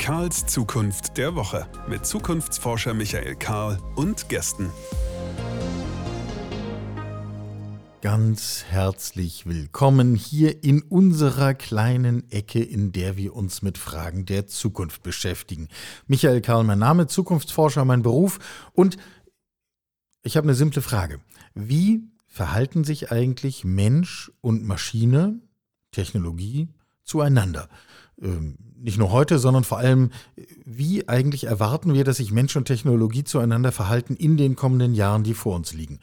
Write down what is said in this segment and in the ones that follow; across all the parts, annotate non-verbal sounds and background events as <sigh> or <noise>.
Karls Zukunft der Woche mit Zukunftsforscher Michael Karl und Gästen. Ganz herzlich willkommen hier in unserer kleinen Ecke, in der wir uns mit Fragen der Zukunft beschäftigen. Michael Karl, mein Name, Zukunftsforscher, mein Beruf und ich habe eine simple Frage. Wie verhalten sich eigentlich Mensch und Maschine, Technologie, zueinander? Ähm, nicht nur heute, sondern vor allem, wie eigentlich erwarten wir, dass sich Mensch und Technologie zueinander verhalten in den kommenden Jahren, die vor uns liegen?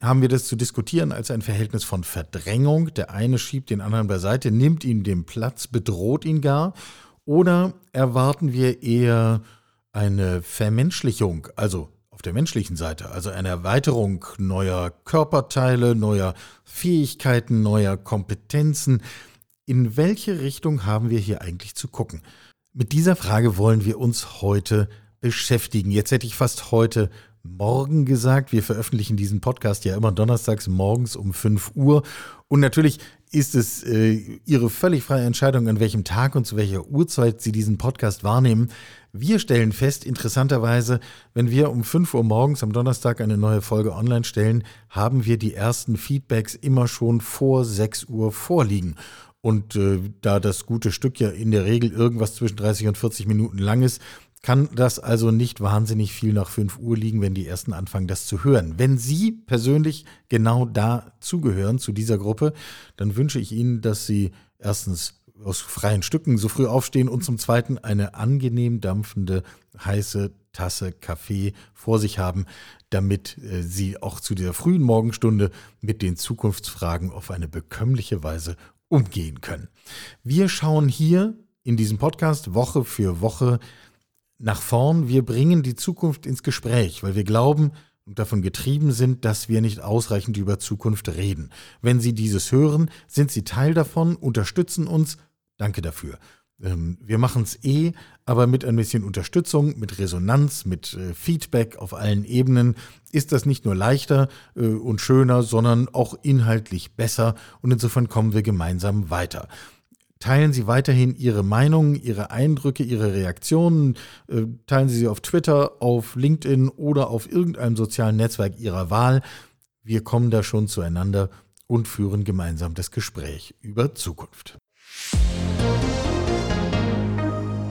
Haben wir das zu diskutieren als ein Verhältnis von Verdrängung? Der eine schiebt den anderen beiseite, nimmt ihm den Platz, bedroht ihn gar? Oder erwarten wir eher eine Vermenschlichung, also auf der menschlichen Seite, also eine Erweiterung neuer Körperteile, neuer Fähigkeiten, neuer Kompetenzen? In welche Richtung haben wir hier eigentlich zu gucken? Mit dieser Frage wollen wir uns heute beschäftigen. Jetzt hätte ich fast heute Morgen gesagt. Wir veröffentlichen diesen Podcast ja immer donnerstags morgens um 5 Uhr. Und natürlich ist es äh, Ihre völlig freie Entscheidung, an welchem Tag und zu welcher Uhrzeit Sie diesen Podcast wahrnehmen. Wir stellen fest, interessanterweise, wenn wir um 5 Uhr morgens am Donnerstag eine neue Folge online stellen, haben wir die ersten Feedbacks immer schon vor 6 Uhr vorliegen. Und äh, da das gute Stück ja in der Regel irgendwas zwischen 30 und 40 Minuten lang ist, kann das also nicht wahnsinnig viel nach 5 Uhr liegen, wenn die ersten anfangen, das zu hören. Wenn Sie persönlich genau da zugehören, zu dieser Gruppe, dann wünsche ich Ihnen, dass Sie erstens aus freien Stücken so früh aufstehen und zum Zweiten eine angenehm dampfende, heiße Tasse Kaffee vor sich haben, damit äh, Sie auch zu dieser frühen Morgenstunde mit den Zukunftsfragen auf eine bekömmliche Weise umgehen können. Wir schauen hier in diesem Podcast Woche für Woche nach vorn. Wir bringen die Zukunft ins Gespräch, weil wir glauben und davon getrieben sind, dass wir nicht ausreichend über Zukunft reden. Wenn Sie dieses hören, sind Sie Teil davon, unterstützen uns. Danke dafür. Ähm, wir machen es eh, aber mit ein bisschen Unterstützung, mit Resonanz, mit äh, Feedback auf allen Ebenen ist das nicht nur leichter äh, und schöner, sondern auch inhaltlich besser und insofern kommen wir gemeinsam weiter. Teilen Sie weiterhin Ihre Meinungen, Ihre Eindrücke, Ihre Reaktionen. Äh, teilen Sie sie auf Twitter, auf LinkedIn oder auf irgendeinem sozialen Netzwerk Ihrer Wahl. Wir kommen da schon zueinander und führen gemeinsam das Gespräch über Zukunft.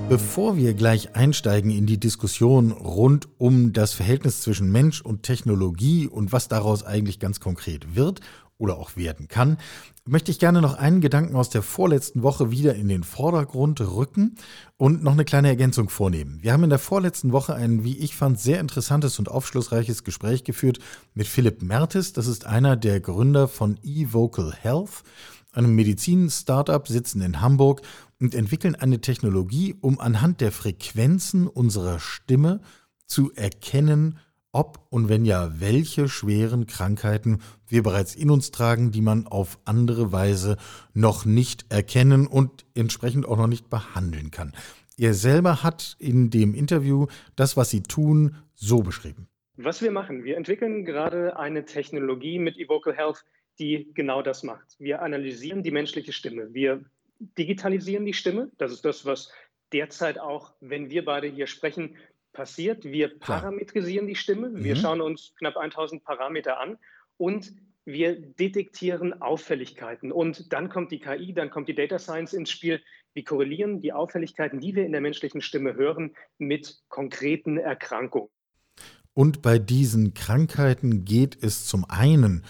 Bevor wir gleich einsteigen in die Diskussion rund um das Verhältnis zwischen Mensch und Technologie und was daraus eigentlich ganz konkret wird oder auch werden kann, möchte ich gerne noch einen Gedanken aus der vorletzten Woche wieder in den Vordergrund rücken und noch eine kleine Ergänzung vornehmen. Wir haben in der vorletzten Woche ein, wie ich fand, sehr interessantes und aufschlussreiches Gespräch geführt mit Philipp Mertes. Das ist einer der Gründer von eVocal Health einem Medizin-Startup sitzen in Hamburg und entwickeln eine Technologie, um anhand der Frequenzen unserer Stimme zu erkennen, ob und wenn ja, welche schweren Krankheiten wir bereits in uns tragen, die man auf andere Weise noch nicht erkennen und entsprechend auch noch nicht behandeln kann. Er selber hat in dem Interview das, was sie tun, so beschrieben. Was wir machen, wir entwickeln gerade eine Technologie mit Evocal Health, die genau das macht. Wir analysieren die menschliche Stimme. Wir digitalisieren die Stimme. Das ist das, was derzeit auch, wenn wir beide hier sprechen, passiert. Wir parametrisieren die Stimme. Wir mhm. schauen uns knapp 1000 Parameter an und wir detektieren Auffälligkeiten. Und dann kommt die KI, dann kommt die Data Science ins Spiel. Wir korrelieren die Auffälligkeiten, die wir in der menschlichen Stimme hören, mit konkreten Erkrankungen. Und bei diesen Krankheiten geht es zum einen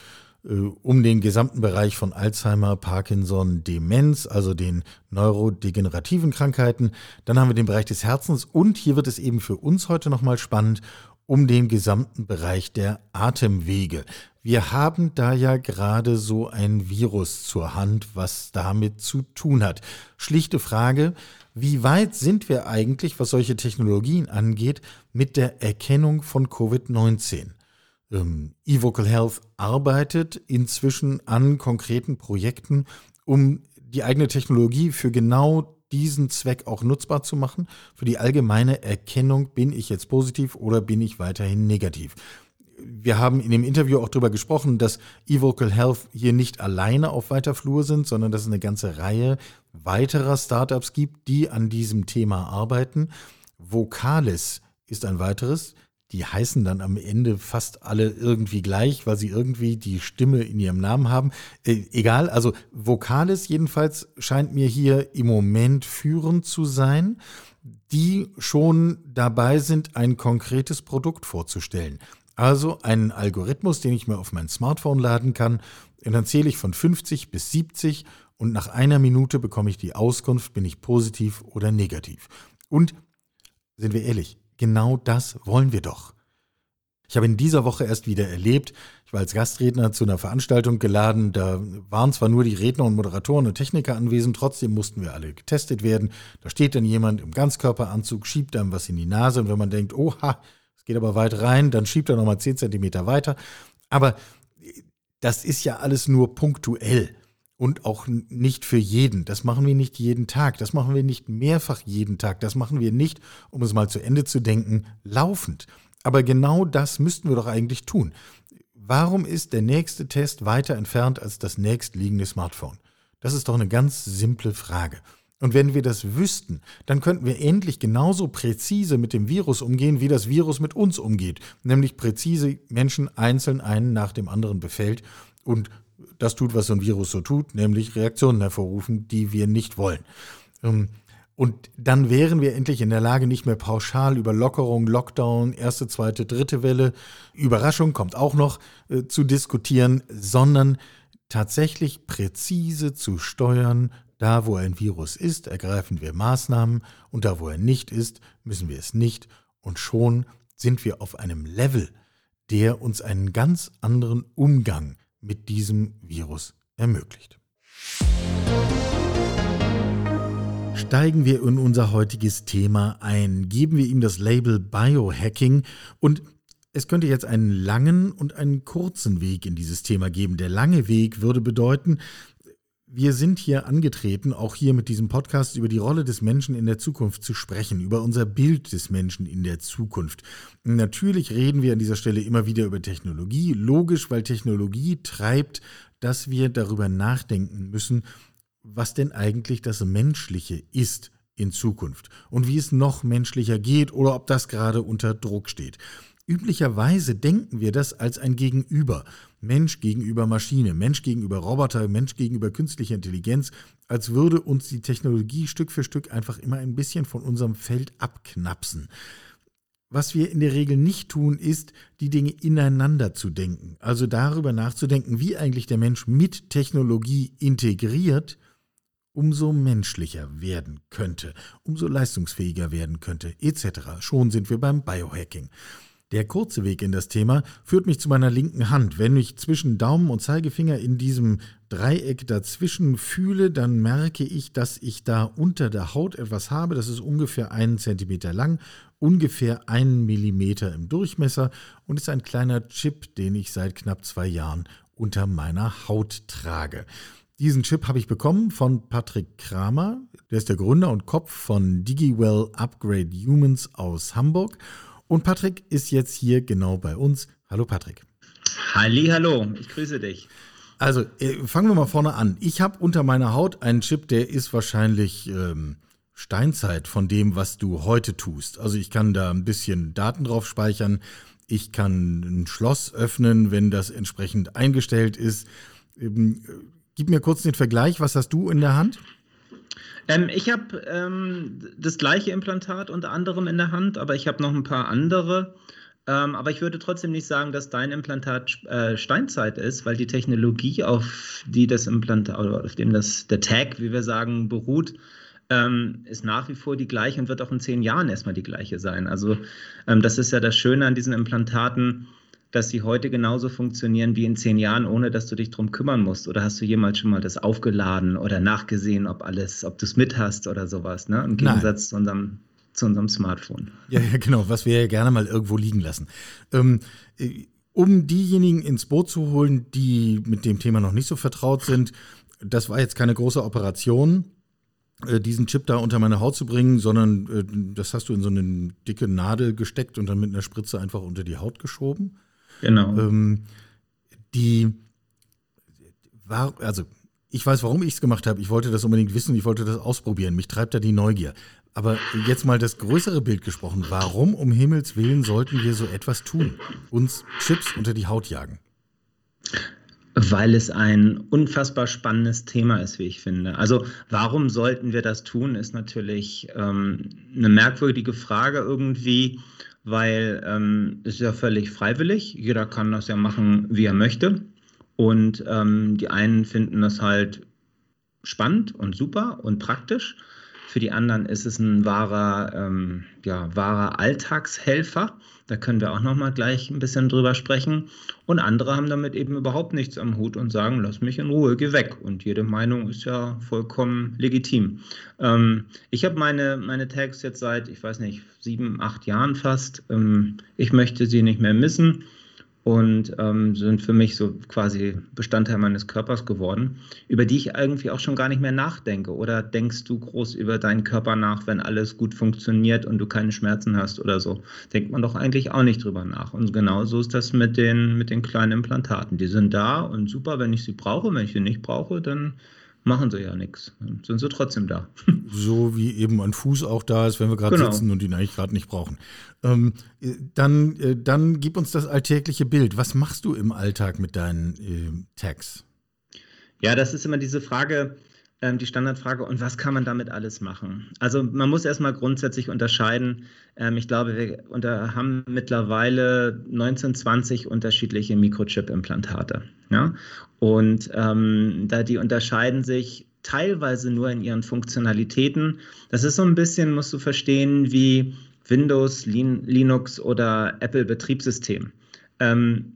um den gesamten Bereich von Alzheimer, Parkinson, Demenz, also den neurodegenerativen Krankheiten. Dann haben wir den Bereich des Herzens und hier wird es eben für uns heute nochmal spannend um den gesamten Bereich der Atemwege. Wir haben da ja gerade so ein Virus zur Hand, was damit zu tun hat. Schlichte Frage, wie weit sind wir eigentlich, was solche Technologien angeht, mit der Erkennung von Covid-19? Ähm, eVocal Health arbeitet inzwischen an konkreten Projekten, um die eigene Technologie für genau diesen Zweck auch nutzbar zu machen, für die allgemeine Erkennung, bin ich jetzt positiv oder bin ich weiterhin negativ. wir haben in dem Interview auch darüber gesprochen, dass eVocal Health hier nicht alleine auf weiter Flur sind, sondern dass es eine ganze Reihe weiterer Startups gibt, die an diesem Thema arbeiten. Vocalis ist ein weiteres. Die heißen dann am Ende fast alle irgendwie gleich, weil sie irgendwie die Stimme in ihrem Namen haben. Äh, egal, also Vocalis jedenfalls scheint mir hier im Moment führend zu sein, die schon dabei sind, ein konkretes Produkt vorzustellen. Also einen Algorithmus, den ich mir auf mein Smartphone laden kann. Und dann zähle ich von 50 bis 70 und nach einer Minute bekomme ich die Auskunft, bin ich positiv oder negativ. Und sind wir ehrlich, genau das wollen wir doch. Ich habe in dieser Woche erst wieder erlebt, ich war als Gastredner zu einer Veranstaltung geladen, da waren zwar nur die Redner und Moderatoren und Techniker anwesend, trotzdem mussten wir alle getestet werden. Da steht dann jemand im Ganzkörperanzug, schiebt einem was in die Nase und wenn man denkt, oha, es geht aber weit rein, dann schiebt er nochmal 10 Zentimeter weiter. Aber das ist ja alles nur punktuell und auch nicht für jeden. Das machen wir nicht jeden Tag. Das machen wir nicht mehrfach jeden Tag. Das machen wir nicht, um es mal zu Ende zu denken, laufend. Aber genau das müssten wir doch eigentlich tun. Warum ist der nächste Test weiter entfernt als das nächstliegende Smartphone? Das ist doch eine ganz simple Frage. Und wenn wir das wüssten, dann könnten wir endlich genauso präzise mit dem Virus umgehen, wie das Virus mit uns umgeht. Nämlich präzise Menschen einzeln einen nach dem anderen befällt und das tut, was so ein Virus so tut, nämlich Reaktionen hervorrufen, die wir nicht wollen. Ähm, und dann wären wir endlich in der Lage, nicht mehr pauschal über Lockerung, Lockdown, erste, zweite, dritte Welle, Überraschung kommt auch noch äh, zu diskutieren, sondern tatsächlich präzise zu steuern, da, wo ein Virus ist, ergreifen wir Maßnahmen und da, wo er nicht ist, müssen wir es nicht und schon sind wir auf einem Level, der uns einen ganz anderen Umgang mit diesem Virus ermöglicht. Steigen wir in unser heutiges Thema ein, geben wir ihm das Label Biohacking und es könnte jetzt einen langen und einen kurzen Weg in dieses Thema geben. Der lange Weg würde bedeuten, wir sind hier angetreten, auch hier mit diesem Podcast über die Rolle des Menschen in der Zukunft zu sprechen, über unser Bild des Menschen in der Zukunft. Natürlich reden wir an dieser Stelle immer wieder über Technologie, logisch, weil Technologie treibt, dass wir darüber nachdenken müssen, was denn eigentlich das Menschliche ist in Zukunft und wie es noch menschlicher geht oder ob das gerade unter Druck steht. Üblicherweise denken wir das als ein Gegenüber. Mensch gegenüber Maschine, Mensch gegenüber Roboter, Mensch gegenüber künstlicher Intelligenz, als würde uns die Technologie Stück für Stück einfach immer ein bisschen von unserem Feld abknapsen. Was wir in der Regel nicht tun, ist, die Dinge ineinander zu denken. Also darüber nachzudenken, wie eigentlich der Mensch mit Technologie integriert, umso menschlicher werden könnte, umso leistungsfähiger werden könnte, etc. Schon sind wir beim Biohacking. Der kurze Weg in das Thema führt mich zu meiner linken Hand. Wenn ich zwischen Daumen und Zeigefinger in diesem Dreieck dazwischen fühle, dann merke ich, dass ich da unter der Haut etwas habe. Das ist ungefähr einen Zentimeter lang, ungefähr einen Millimeter im Durchmesser und ist ein kleiner Chip, den ich seit knapp zwei Jahren unter meiner Haut trage. Diesen Chip habe ich bekommen von Patrick Kramer, der ist der Gründer und Kopf von DigiWell Upgrade Humans aus Hamburg. Und Patrick ist jetzt hier genau bei uns. Hallo Patrick. Halli, hallo, ich grüße dich. Also äh, fangen wir mal vorne an. Ich habe unter meiner Haut einen Chip, der ist wahrscheinlich ähm, Steinzeit von dem, was du heute tust. Also ich kann da ein bisschen Daten drauf speichern. Ich kann ein Schloss öffnen, wenn das entsprechend eingestellt ist. Ähm, gib mir kurz den Vergleich. Was hast du in der Hand? Ähm, ich habe ähm, das gleiche Implantat unter anderem in der Hand, aber ich habe noch ein paar andere. Ähm, aber ich würde trotzdem nicht sagen, dass dein Implantat äh, Steinzeit ist, weil die Technologie, auf die das Implantat auf dem das der Tag, wie wir sagen, beruht, ähm, ist nach wie vor die gleiche und wird auch in zehn Jahren erstmal die gleiche sein. Also ähm, das ist ja das Schöne an diesen Implantaten dass sie heute genauso funktionieren wie in zehn Jahren, ohne dass du dich drum kümmern musst? Oder hast du jemals schon mal das aufgeladen oder nachgesehen, ob alles, ob du es mit hast oder sowas, ne? Im Gegensatz zu unserem, zu unserem Smartphone. Ja, ja, genau, was wir ja gerne mal irgendwo liegen lassen. Ähm, äh, um diejenigen ins Boot zu holen, die mit dem Thema noch nicht so vertraut sind, das war jetzt keine große Operation, äh, diesen Chip da unter meine Haut zu bringen, sondern äh, das hast du in so eine dicke Nadel gesteckt und dann mit einer Spritze einfach unter die Haut geschoben. Genau. Ähm, die war, also ich weiß, warum ich es gemacht habe. Ich wollte das unbedingt wissen, ich wollte das ausprobieren. Mich treibt da die Neugier. Aber jetzt mal das größere Bild gesprochen. Warum um Himmels Willen sollten wir so etwas tun? Uns Chips unter die Haut jagen? Weil es ein unfassbar spannendes Thema ist, wie ich finde. Also warum sollten wir das tun, ist natürlich ähm, eine merkwürdige Frage irgendwie, weil ähm, es ist ja völlig freiwillig. Jeder kann das ja machen, wie er möchte. Und ähm, die einen finden das halt spannend und super und praktisch. Für die anderen ist es ein wahrer, ähm, ja, wahrer Alltagshelfer. Da können wir auch noch mal gleich ein bisschen drüber sprechen. Und andere haben damit eben überhaupt nichts am Hut und sagen, lass mich in Ruhe, geh weg. Und jede Meinung ist ja vollkommen legitim. Ähm, ich habe meine, meine Tags jetzt seit, ich weiß nicht, sieben, acht Jahren fast. Ähm, ich möchte sie nicht mehr missen und ähm, sind für mich so quasi Bestandteil meines Körpers geworden, über die ich irgendwie auch schon gar nicht mehr nachdenke. Oder denkst du groß über deinen Körper nach, wenn alles gut funktioniert und du keine Schmerzen hast oder so? Denkt man doch eigentlich auch nicht drüber nach. Und genau so ist das mit den, mit den kleinen Implantaten. Die sind da und super, wenn ich sie brauche. Wenn ich sie nicht brauche, dann machen sie ja nichts. Sind sie trotzdem da. <laughs> So wie eben ein Fuß auch da ist, wenn wir gerade genau. sitzen und ihn eigentlich gerade nicht brauchen. Ähm, äh, dann, äh, dann gib uns das alltägliche Bild. Was machst du im Alltag mit deinen äh, Tags? Ja, das ist immer diese Frage, ähm, die Standardfrage, und was kann man damit alles machen? Also man muss erstmal grundsätzlich unterscheiden. Ähm, ich glaube, wir unter, haben mittlerweile 19, 20 unterschiedliche Mikrochip-Implantate. Ja? Und ähm, da die unterscheiden sich teilweise nur in ihren Funktionalitäten. Das ist so ein bisschen, musst du verstehen, wie Windows, Linux oder Apple Betriebssystem. Ähm,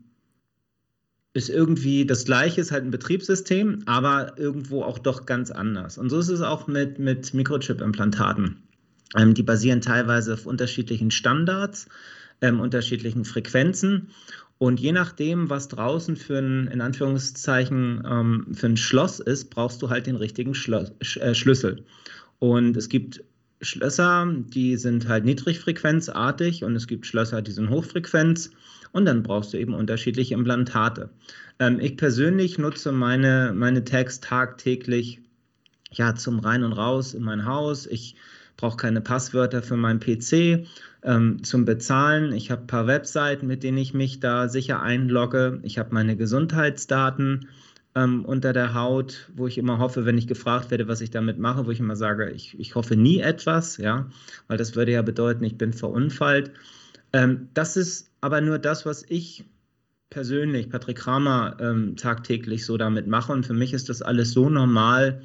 ist irgendwie das gleiche, ist halt ein Betriebssystem, aber irgendwo auch doch ganz anders. Und so ist es auch mit, mit Mikrochip-Implantaten. Ähm, die basieren teilweise auf unterschiedlichen Standards, ähm, unterschiedlichen Frequenzen. Und je nachdem, was draußen für ein, in Anführungszeichen, ähm, für ein Schloss ist, brauchst du halt den richtigen Schloss, äh, Schlüssel. Und es gibt Schlösser, die sind halt niedrigfrequenzartig und es gibt Schlösser, die sind hochfrequenz. Und dann brauchst du eben unterschiedliche Implantate. Ähm, ich persönlich nutze meine, meine Tags tagtäglich ja, zum Rein und Raus in mein Haus. Ich brauche keine Passwörter für meinen PC ähm, zum Bezahlen. Ich habe ein paar Webseiten, mit denen ich mich da sicher einlogge. Ich habe meine Gesundheitsdaten ähm, unter der Haut, wo ich immer hoffe, wenn ich gefragt werde, was ich damit mache, wo ich immer sage, ich, ich hoffe nie etwas, ja, weil das würde ja bedeuten, ich bin verunfallt. Ähm, das ist aber nur das, was ich persönlich, Patrick Kramer, ähm, tagtäglich so damit mache. Und für mich ist das alles so normal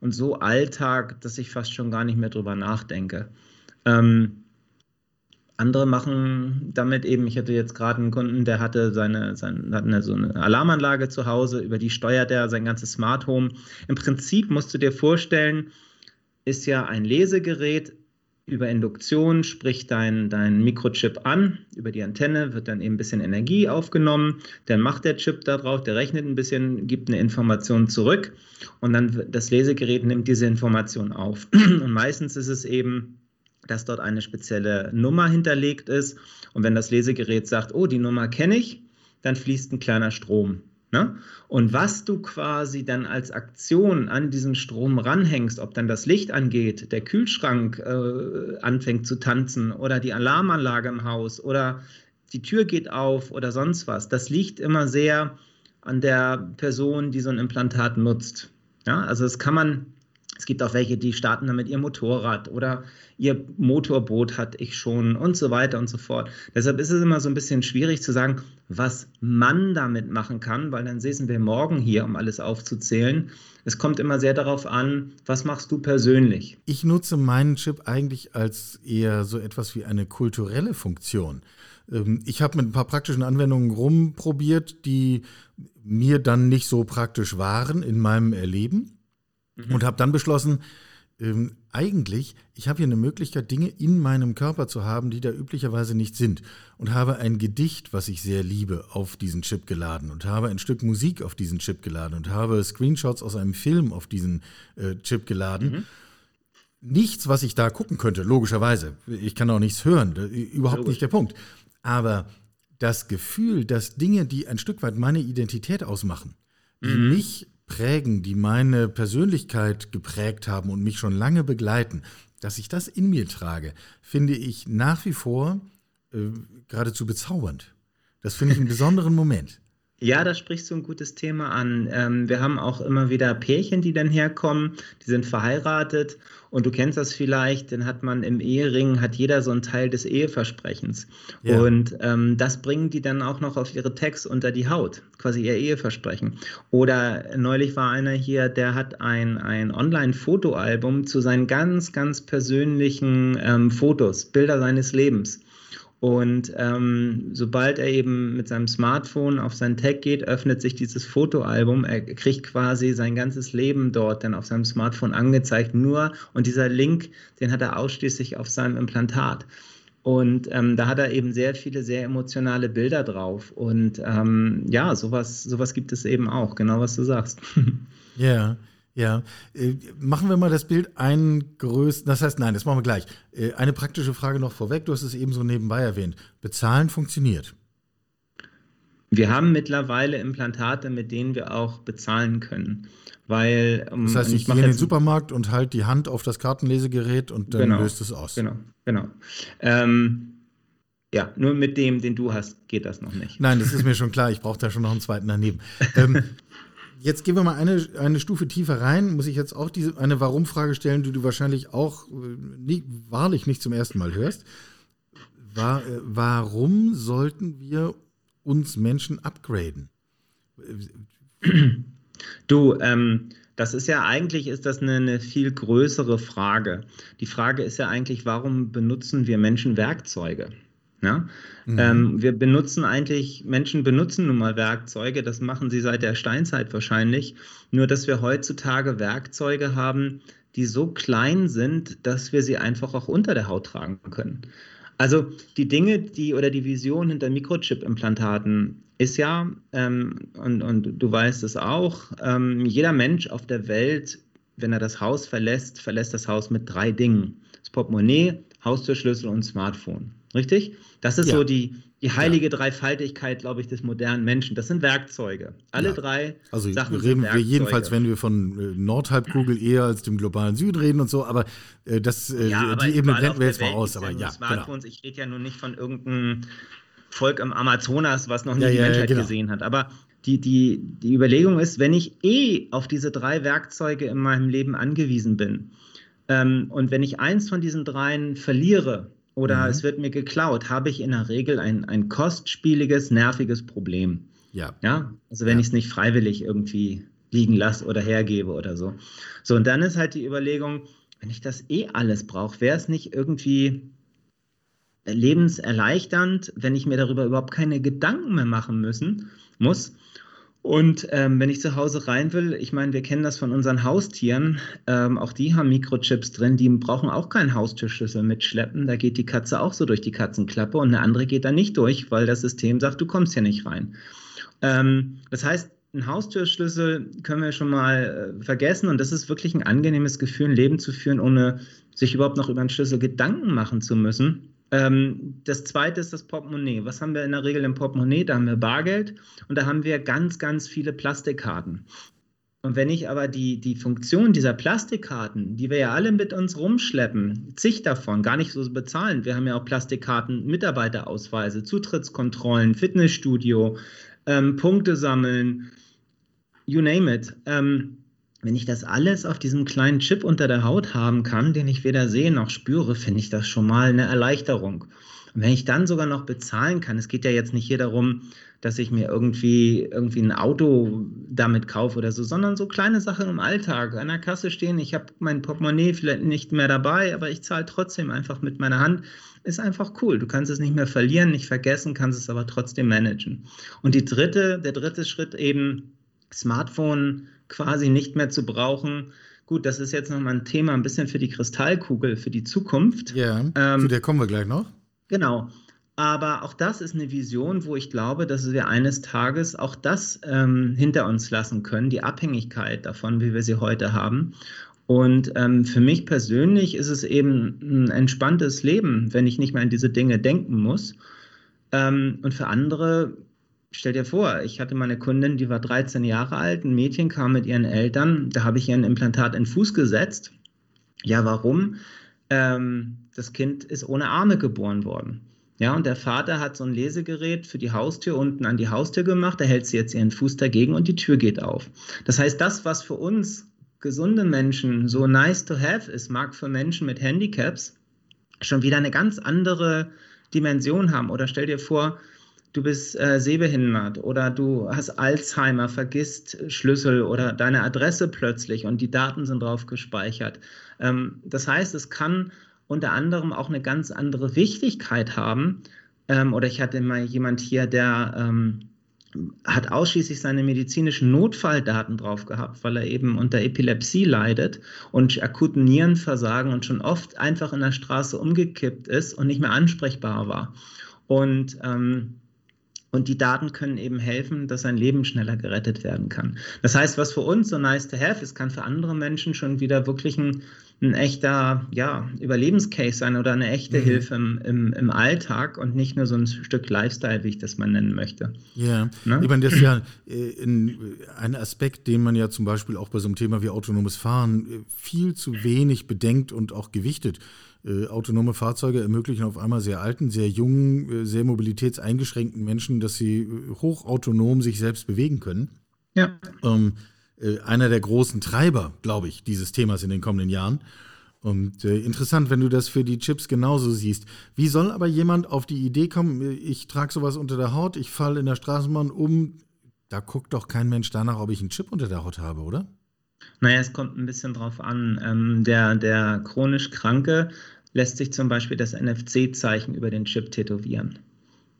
und so Alltag, dass ich fast schon gar nicht mehr drüber nachdenke. Ähm, andere machen damit eben, ich hatte jetzt gerade einen Kunden, der hatte seine, seine hatte eine, so eine Alarmanlage zu Hause, über die steuert er sein ganzes Smart Home. Im Prinzip musst du dir vorstellen, ist ja ein Lesegerät, über Induktion spricht dein, dein Mikrochip an, über die Antenne wird dann eben ein bisschen Energie aufgenommen, dann macht der Chip da drauf, der rechnet ein bisschen, gibt eine Information zurück und dann das Lesegerät nimmt diese Information auf. <clears throat> Und meistens ist es eben, dass dort eine spezielle Nummer hinterlegt ist und wenn das Lesegerät sagt, oh, die Nummer kenne ich, dann fließt ein kleiner Strom Ne? Und was du quasi dann als Aktion an diesen Strom ranhängst, ob dann das Licht angeht, der Kühlschrank äh, anfängt zu tanzen oder die Alarmanlage im Haus oder die Tür geht auf oder sonst was, das liegt immer sehr an der Person, die so ein Implantat nutzt. Ja, also das kann man es gibt auch welche, die starten damit ihr Motorrad oder ihr Motorboot hatte ich schon und so weiter und so fort. Deshalb ist es immer so ein bisschen schwierig zu sagen, was man damit machen kann, weil dann säßen wir morgen hier, um alles aufzuzählen. Es kommt immer sehr darauf an, was machst du persönlich? Ich nutze meinen Chip eigentlich als eher so etwas wie eine kulturelle Funktion. Ähm, ich habe mit ein paar praktischen Anwendungen rumprobiert, die mir dann nicht so praktisch waren in meinem Erleben mhm. und habe dann beschlossen, ähm, eigentlich, ich habe hier eine Möglichkeit, Dinge in meinem Körper zu haben, die da üblicherweise nicht sind. Und habe ein Gedicht, was ich sehr liebe, auf diesen Chip geladen und habe ein Stück Musik auf diesen Chip geladen und habe Screenshots aus einem Film auf diesen äh, Chip geladen. Mhm. Nichts, was ich da gucken könnte, logischerweise. Ich kann auch nichts hören, überhaupt Logisch. nicht der Punkt. Aber das Gefühl, dass Dinge, die ein Stück weit meine Identität ausmachen, die Mhm. mich prägen, die meine Persönlichkeit geprägt haben und mich schon lange begleiten, dass ich das in mir trage, finde ich nach wie vor äh, geradezu bezaubernd. Das finde ich einen <laughs> besonderen Moment. Ja, da sprichst du ein gutes Thema an. Ähm, wir haben auch immer wieder Pärchen, die dann herkommen, die sind verheiratet und du kennst das vielleicht, dann hat man im Ehering, hat jeder so einen Teil des Eheversprechens. Ja. Und ähm, das bringen die dann auch noch auf ihre Text unter die Haut, quasi ihr Eheversprechen. Oder neulich war einer hier, der hat ein, ein Online-Fotoalbum zu seinen ganz, ganz persönlichen ähm, Fotos, Bilder seines Lebens. Und ähm, sobald er eben mit seinem Smartphone auf sein Tag geht, öffnet sich dieses Fotoalbum. Er kriegt quasi sein ganzes Leben dort dann auf seinem Smartphone angezeigt. Nur, und dieser Link, den hat er ausschließlich auf seinem Implantat. Und ähm, da hat er eben sehr viele, sehr emotionale Bilder drauf. Und ähm, ja, sowas, sowas gibt es eben auch, genau was du sagst. <laughs> Ja, ja. Äh, machen wir mal das Bild ein größten, das heißt, nein, das machen wir gleich. Äh, eine praktische Frage noch vorweg, du hast es eben so nebenbei erwähnt. Bezahlen funktioniert. Wir haben mittlerweile Implantate, mit denen wir auch bezahlen können. Weil, ähm, Das heißt, ich mach gehe in den Supermarkt und halt die Hand auf das Kartenlesegerät und dann Genau. löst es aus. Genau, genau. Ähm, ja, nur mit dem, den du hast, geht das noch nicht. Nein, das ist mir schon klar. Ich brauche da schon noch einen zweiten daneben. <laughs> Ähm, jetzt gehen wir mal eine, eine Stufe tiefer rein. Muss ich jetzt auch diese, eine Warum-Frage stellen, die du wahrscheinlich auch äh, nie, wahrlich nicht zum ersten Mal hörst. War, äh, warum sollten wir uns Menschen upgraden? Du, ähm, das ist ja eigentlich, ist das eine, eine viel größere Frage. Die Frage ist ja eigentlich, warum benutzen wir Menschen Werkzeuge? Ja? Mhm. Ähm, wir benutzen eigentlich, Menschen benutzen nun mal Werkzeuge, das machen sie seit der Steinzeit wahrscheinlich, nur dass wir heutzutage Werkzeuge haben, die so klein sind, dass wir sie einfach auch unter der Haut tragen können. Also die Dinge, die oder die Vision hinter Mikrochip-Implantaten ist ja, ähm, und, und du weißt es auch, ähm, jeder Mensch auf der Welt, wenn er das Haus verlässt, verlässt das Haus mit drei Dingen. Das Portemonnaie, Haustürschlüssel und Smartphone. Richtig? Das ist Ja. so die, die heilige Dreifaltigkeit, glaube ich, des modernen Menschen. Das sind Werkzeuge. Alle Ja. drei Also Sachen reden sind wir jedenfalls, Werkzeuge. wenn wir von äh, Nordhalbkugel eher als dem globalen Süden reden und so, aber äh, das, äh, Ja, aber die Ebene blenden wir jetzt mal Welt aus. gibt's Aber ja, genau. Ich rede ja nun nicht von irgendeinem Volk im Amazonas, was noch nie Ja, die ja, ja, Menschheit genau. gesehen hat. Aber die, die, die Überlegung ist, wenn ich eh auf diese drei Werkzeuge in meinem Leben angewiesen bin ähm, und wenn ich eins von diesen dreien verliere oder Mhm. es wird mir geklaut, habe ich in der Regel ein, ein kostspieliges, nerviges Problem. Ja, Ja, also wenn Ja. ich es nicht freiwillig irgendwie liegen lasse oder hergebe oder so. So, und dann ist halt die Überlegung, wenn ich das eh alles brauche, wäre es nicht irgendwie lebenserleichternd, wenn ich mir darüber überhaupt keine Gedanken mehr machen müssen muss. Und ähm, wenn ich zu Hause rein will, ich meine, wir kennen das von unseren Haustieren, ähm, auch die haben Mikrochips drin, die brauchen auch keinen Haustürschlüssel mitschleppen. Da geht die Katze auch so durch die Katzenklappe und eine andere geht da nicht durch, weil das System sagt, du kommst hier nicht rein. Ähm, das heißt, einen Haustürschlüssel können wir schon mal äh, vergessen und das ist wirklich ein angenehmes Gefühl, ein Leben zu führen, ohne sich überhaupt noch über einen Schlüssel Gedanken machen zu müssen. Ähm, das zweite ist das Portemonnaie. Was haben wir in der Regel im Portemonnaie? Da haben wir Bargeld und da haben wir ganz, ganz viele Plastikkarten. Und wenn ich aber die, die Funktion dieser Plastikkarten, die wir ja alle mit uns rumschleppen, zig davon, gar nicht so bezahlen. Wir haben ja auch Plastikkarten, Mitarbeiterausweise, Zutrittskontrollen, Fitnessstudio, ähm, Punkte sammeln, you name it. Ähm, wenn ich das alles auf diesem kleinen Chip unter der Haut haben kann, den ich weder sehe noch spüre, finde ich das schon mal eine Erleichterung. Und wenn ich dann sogar noch bezahlen kann, es geht ja jetzt nicht hier darum, dass ich mir irgendwie, irgendwie ein Auto damit kaufe oder so, sondern so kleine Sachen im Alltag. An der Kasse stehen, ich habe mein Portemonnaie vielleicht nicht mehr dabei, aber ich zahle trotzdem einfach mit meiner Hand. Ist einfach cool. Du kannst es nicht mehr verlieren, nicht vergessen, kannst es aber trotzdem managen. Und die dritte, der dritte Schritt eben, Smartphone quasi nicht mehr zu brauchen. Gut, das ist jetzt nochmal ein Thema ein bisschen für die Kristallkugel, für die Zukunft. ja. Ähm, zu der kommen wir gleich noch. Genau. Aber auch das ist eine Vision, wo ich glaube, dass wir eines Tages auch das ähm, hinter uns lassen können, die Abhängigkeit davon, wie wir sie heute haben. Und ähm, für mich persönlich ist es eben ein entspanntes Leben, wenn ich nicht mehr an diese Dinge denken muss. Ähm, und für andere, stell dir vor, ich hatte meine Kundin, die war 13 Jahre alt, ein Mädchen kam mit ihren Eltern, da habe ich ihr ein Implantat in den Fuß gesetzt. Ja, warum? Ähm, das Kind ist ohne Arme geboren worden. Ja, und der Vater hat so ein Lesegerät für die Haustür unten an die Haustür gemacht, da hält sie jetzt ihren Fuß dagegen und die Tür geht auf. Das heißt, das, was für uns gesunde Menschen so nice to have ist, mag für Menschen mit Handicaps schon wieder eine ganz andere Dimension haben. Oder stell dir vor, du bist äh, sehbehindert oder du hast Alzheimer, vergisst Schlüssel oder deine Adresse plötzlich und die Daten sind drauf gespeichert. Ähm, das heißt, es kann unter anderem auch eine ganz andere Wichtigkeit haben. Ähm, oder ich hatte mal jemand hier, der ähm, hat ausschließlich seine medizinischen Notfalldaten drauf gehabt, weil er eben unter Epilepsie leidet und akuten Nierenversagen und schon oft einfach in der Straße umgekippt ist und nicht mehr ansprechbar war. Und ähm, und die Daten können eben helfen, dass sein Leben schneller gerettet werden kann. Das heißt, was für uns so nice to have ist, kann für andere Menschen schon wieder wirklich ein, ein echter ja, Überlebenscase sein oder eine echte mhm. Hilfe im, im, im, Alltag und nicht nur so ein Stück Lifestyle, wie ich das mal nennen möchte. Ja, ne? ich meine, das ist ja äh, ein Aspekt, den man ja zum Beispiel auch bei so einem Thema wie autonomes Fahren äh, viel zu wenig bedenkt und auch gewichtet. Äh, autonome Fahrzeuge ermöglichen auf einmal sehr alten, sehr jungen, äh, sehr mobilitätseingeschränkten Menschen, dass sie hochautonom sich selbst bewegen können. Ja. Ähm, äh, einer der großen Treiber, glaube ich, dieses Themas in den kommenden Jahren. Und äh, interessant, wenn du das für die Chips genauso siehst. Wie soll aber jemand auf die Idee kommen, ich trage sowas unter der Haut, ich falle in der Straßenbahn um, da guckt doch kein Mensch danach, ob ich einen Chip unter der Haut habe, oder? Naja, es kommt ein bisschen drauf an. Ähm, der, der chronisch Kranke lässt sich zum Beispiel das NFC-Zeichen über den Chip tätowieren.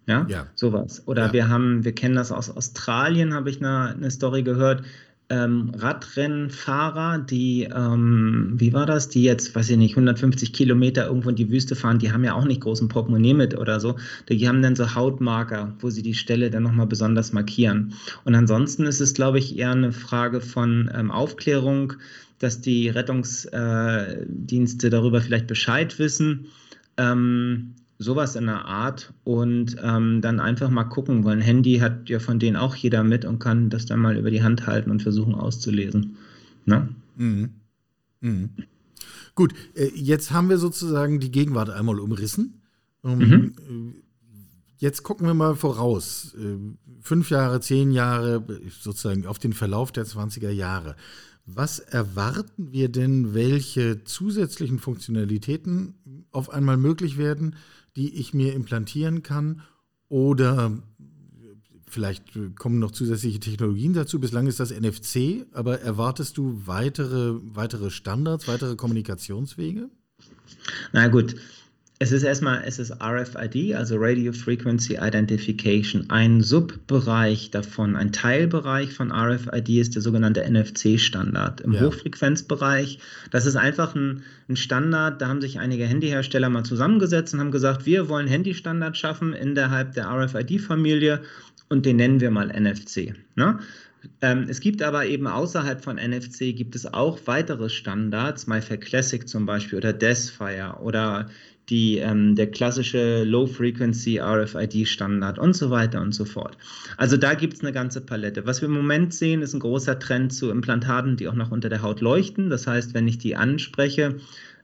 Ja, ja. sowas. Oder ja. wir haben, wir kennen das aus Australien, habe ich eine, eine Story gehört ähm, Radrennfahrer, die, ähm, wie war das, die jetzt, weiß ich nicht, 150 Kilometer irgendwo in die Wüste fahren, die haben ja auch nicht großen Portemonnaie mit oder so. Die haben dann so Hautmarker, wo sie die Stelle dann nochmal besonders markieren. Und ansonsten ist es, glaube ich, eher eine Frage von ähm, Aufklärung, dass die Rettungsdienste darüber vielleicht Bescheid wissen. Ähm, sowas in der Art und ähm, dann einfach mal gucken, weil ein Handy hat ja von denen auch jeder mit und kann das dann mal über die Hand halten und versuchen auszulesen. Ne? Mhm. Mhm. Gut, äh, jetzt haben wir sozusagen die Gegenwart einmal umrissen. Um, mhm. Äh, jetzt gucken wir mal voraus. Äh, fünf Jahre, zehn Jahre, sozusagen auf den Verlauf der 20er Jahre. Was erwarten wir denn, welche zusätzlichen Funktionalitäten auf einmal möglich werden? Die ich mir implantieren kann oder vielleicht kommen noch zusätzliche Technologien dazu. Bislang ist das NFC, aber erwartest du weitere, weitere Standards, weitere Kommunikationswege? Na gut, es ist erstmal, es ist RFID, also Radio Frequency Identification. Ein Subbereich davon, ein Teilbereich von RFID ist der sogenannte NFC-Standard im ja. Hochfrequenzbereich. Das ist einfach ein, ein, Standard, da haben sich einige Handyhersteller mal zusammengesetzt und haben gesagt, wir wollen Handystandard schaffen innerhalb der RFID-Familie und den nennen wir mal NFC. Ne? Ähm, es gibt aber eben außerhalb von NFC gibt es auch weitere Standards, MyFair Classic zum Beispiel oder Desfire oder die, ähm, der klassische Low-Frequency RFID-Standard und so weiter und so fort. Also da gibt es eine ganze Palette. Was wir im Moment sehen, ist ein großer Trend zu Implantaten, die auch noch unter der Haut leuchten. Das heißt, wenn ich die anspreche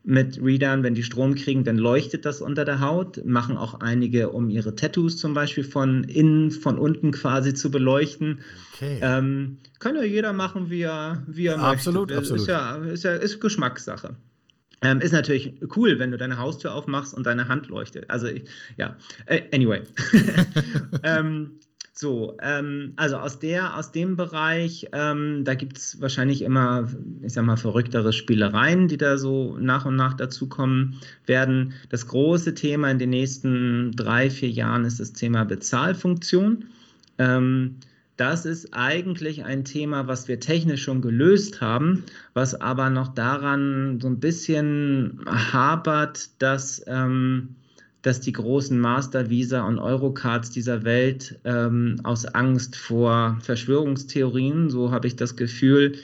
mit Readern, wenn die Strom kriegen, dann leuchtet das unter der Haut. Machen auch einige, um ihre Tattoos zum Beispiel von innen, von unten quasi zu beleuchten. Okay. Ähm, kann ja jeder machen, wie er, wie er absolut, möchte. Absolut. Ist ja, ist ja ist Geschmackssache. Ähm, ist natürlich cool, wenn du deine Haustür aufmachst und deine Hand leuchtet. Also, ja, äh, anyway. <laughs> ähm, so, ähm, also aus, der, aus dem Bereich, ähm, da gibt es wahrscheinlich immer, ich sag mal, verrücktere Spielereien, die da so nach und nach dazukommen werden. Das große Thema in den nächsten drei, vier Jahren ist das Thema Bezahlfunktion. Ähm, das ist eigentlich ein Thema, was wir technisch schon gelöst haben, was aber noch daran so ein bisschen hapert, dass, ähm, dass die großen Master Visa und Eurocards dieser Welt ähm, aus Angst vor Verschwörungstheorien, so habe ich das Gefühl,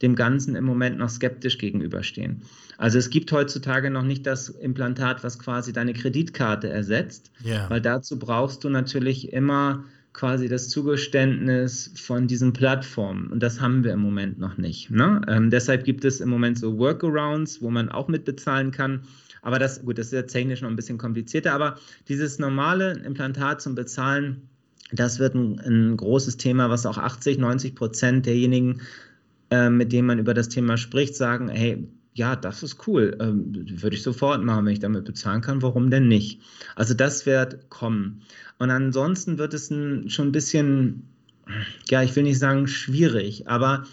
dem Ganzen im Moment noch skeptisch gegenüberstehen. Also es gibt heutzutage noch nicht das Implantat, was quasi deine Kreditkarte ersetzt, yeah. weil dazu brauchst du natürlich immer quasi das Zugeständnis von diesen Plattformen. Und das haben wir im Moment noch nicht. Ne? Ähm, deshalb gibt es im Moment so Workarounds, wo man auch mitbezahlen kann. Aber das, gut, das ist ja technisch noch ein bisschen komplizierter. Aber dieses normale Implantat zum Bezahlen, das wird ein, ein großes Thema, was auch 80, 90 Prozent derjenigen, äh, mit denen man über das Thema spricht, sagen, hey, ja, das ist cool, ähm, würde ich sofort machen, wenn ich damit bezahlen kann, warum denn nicht? Also das wird kommen. Und ansonsten wird es ein, schon ein bisschen, ja, ich will nicht sagen schwierig, aber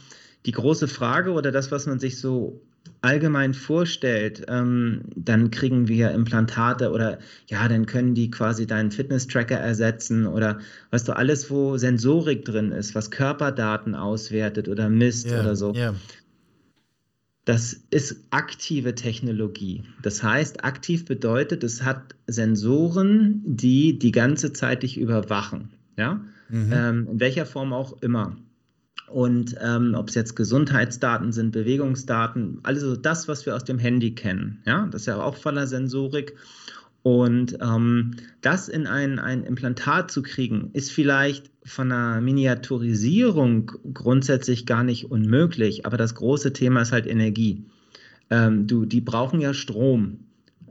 die große Frage oder das, was man sich so allgemein vorstellt, ähm, dann kriegen wir Implantate oder ja, dann können die quasi deinen Fitness-Tracker ersetzen oder weißt du, alles, wo Sensorik drin ist, was Körperdaten auswertet oder misst yeah, oder so. Yeah. Das ist aktive Technologie. Das heißt, aktiv bedeutet, es hat Sensoren, die die ganze Zeit dich überwachen. Ja? Mhm. Ähm, in welcher Form auch immer. Und ähm, ob es jetzt Gesundheitsdaten sind, Bewegungsdaten, also das, was wir aus dem Handy kennen. Ja? Das ist ja auch voller Sensorik. Und ähm, das in ein, ein Implantat zu kriegen, ist vielleicht von der Miniaturisierung grundsätzlich gar nicht unmöglich, aber das große Thema ist halt Energie. Ähm, du, die brauchen ja Strom.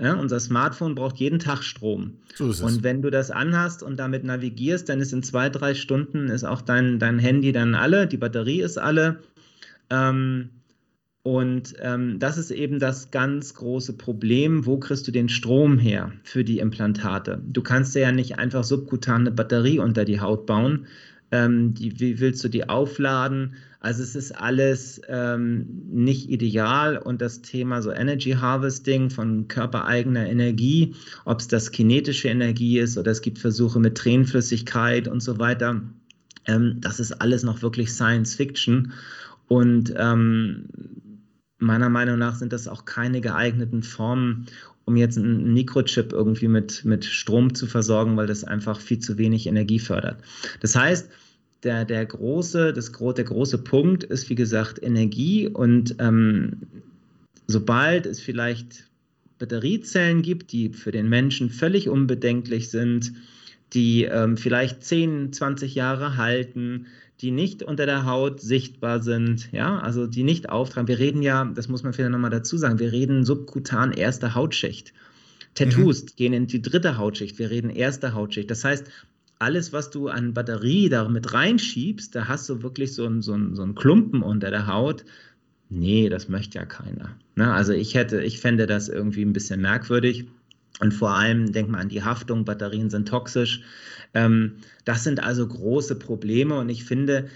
Ja, unser Smartphone braucht jeden Tag Strom. So ist es. Und wenn du das anhast und damit navigierst, dann ist in zwei, drei Stunden ist auch dein, dein Handy dann alle, die Batterie ist alle. Ähm, und ähm, das ist eben das ganz große Problem. Wo kriegst du den Strom her für die Implantate? Du kannst ja nicht einfach subkutane Batterie unter die Haut bauen. Ähm, die, wie willst du die aufladen? Also es ist alles ähm, nicht ideal und das Thema so Energy Harvesting von körpereigener Energie, ob es das kinetische Energie ist oder es gibt Versuche mit Tränenflüssigkeit und so weiter, ähm, das ist alles noch wirklich Science Fiction. Und ähm, meiner Meinung nach sind das auch keine geeigneten Formen, um jetzt einen Mikrochip irgendwie mit, mit Strom zu versorgen, weil das einfach viel zu wenig Energie fördert. Das heißt, der, der, große, das, der große Punkt ist, wie gesagt, Energie und ähm, sobald es vielleicht Batteriezellen gibt, die für den Menschen völlig unbedenklich sind, die ähm, vielleicht 10, 20 Jahre halten, die nicht unter der Haut sichtbar sind, ja, also die nicht auftragen. Wir reden ja, das muss man vielleicht nochmal dazu sagen, wir reden subkutan erste Hautschicht. Tattoos mhm. gehen in die dritte Hautschicht, wir reden erste Hautschicht. Das heißt, alles, was du an Batterie da mit reinschiebst, da hast du wirklich so einen so so ein Klumpen unter der Haut. Nee, das möchte ja keiner. Ne? Also ich hätte, ich fände das irgendwie ein bisschen merkwürdig. Und vor allem denkt man an die Haftung, Batterien sind toxisch. Ähm, das sind also große Probleme und ich finde,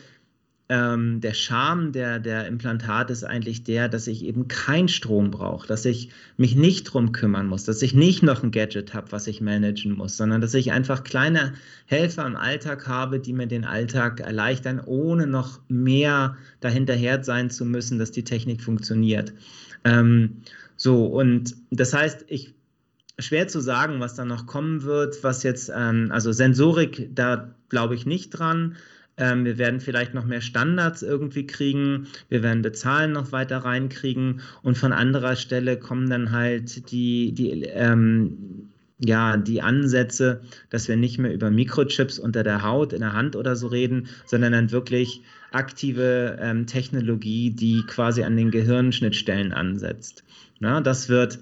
ähm, der Charme der, der Implantate ist eigentlich der, dass ich eben keinen Strom brauche, dass ich mich nicht drum kümmern muss, dass ich nicht noch ein Gadget habe, was ich managen muss, sondern dass ich einfach kleine Helfer im Alltag habe, die mir den Alltag erleichtern, ohne noch mehr dahinterher sein zu müssen, dass die Technik funktioniert. Ähm, so, und das heißt, ich schwer zu sagen, was da noch kommen wird, was jetzt, ähm, also Sensorik, da glaube ich nicht dran. Ähm, wir werden vielleicht noch mehr Standards irgendwie kriegen. Wir werden Bezahlen noch weiter reinkriegen. Und von anderer Stelle kommen dann halt die, die, ähm, ja, die Ansätze, dass wir nicht mehr über Mikrochips unter der Haut, in der Hand oder so reden, sondern dann wirklich aktive ähm, Technologie, die quasi an den Gehirnschnittstellen ansetzt. Na, das wird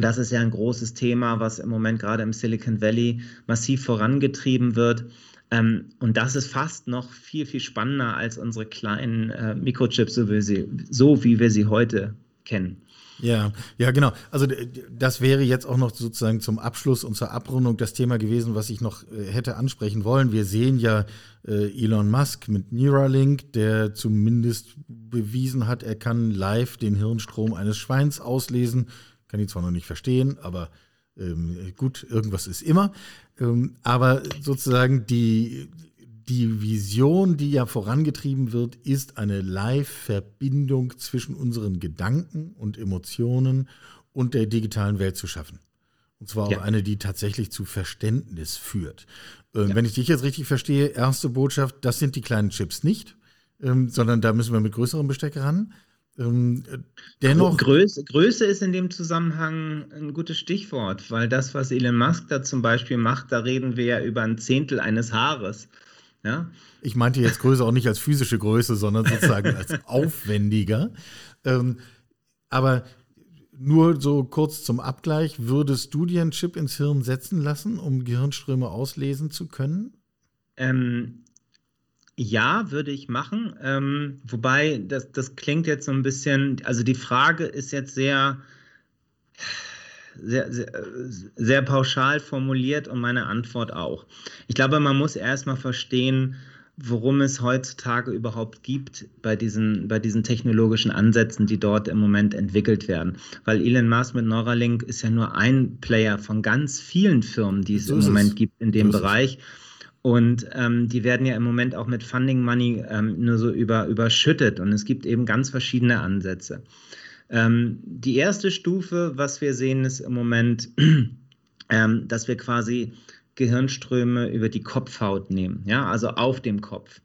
das ist ja ein großes Thema, was im Moment gerade im Silicon Valley massiv vorangetrieben wird. Ähm, und das ist fast noch viel, viel spannender als unsere kleinen äh, Mikrochips, so wie, sie, so wie wir sie heute kennen. Ja, ja, genau. Also das wäre jetzt auch noch sozusagen zum Abschluss und zur Abrundung das Thema gewesen, was ich noch äh, hätte ansprechen wollen. Wir sehen ja äh, Elon Musk mit Neuralink, der zumindest bewiesen hat, er kann live den Hirnstrom eines Schweins auslesen kann ihn zwar noch nicht verstehen, aber ähm, gut, irgendwas ist immer. Ähm, aber sozusagen die, die Vision, die ja vorangetrieben wird, ist eine Live-Verbindung zwischen unseren Gedanken und Emotionen und der digitalen Welt zu schaffen. Und zwar ja. auch eine, die tatsächlich zu Verständnis führt. Ähm, ja. Wenn ich dich jetzt richtig verstehe, erste Botschaft, das sind die kleinen Chips nicht. ähm, sondern da müssen wir mit größerem Besteck ran. Ähm, dennoch. Größe, Größe ist in dem Zusammenhang ein gutes Stichwort, weil das, was Elon Musk da zum Beispiel macht, da reden wir ja über ein Zehntel eines Haares. Ja? Ich meinte jetzt Größe auch nicht als physische Größe, sondern sozusagen als <laughs> aufwendiger. Ähm, aber nur so kurz zum Abgleich, würdest du dir einen Chip ins Hirn setzen lassen, um Gehirnströme auslesen zu können? Ähm, ja, würde ich machen. Ähm, wobei, das, das klingt jetzt so ein bisschen, also die Frage ist jetzt sehr, sehr, sehr, sehr pauschal formuliert und meine Antwort auch. Ich glaube, man muss erstmal verstehen, worum es heutzutage überhaupt gibt bei diesen, bei diesen technologischen Ansätzen, die dort im Moment entwickelt werden. Weil Elon Musk mit Neuralink ist ja nur ein Player von ganz vielen Firmen, die es so im Moment es. gibt in dem so Bereich. Und ähm, die werden ja im Moment auch mit Funding Money ähm, nur so über, überschüttet. Und es gibt eben ganz verschiedene Ansätze. Ähm, die erste Stufe, was wir sehen, ist im Moment, <clears throat> ähm, dass wir quasi Gehirnströme über die Kopfhaut nehmen, ja, also auf dem Kopf.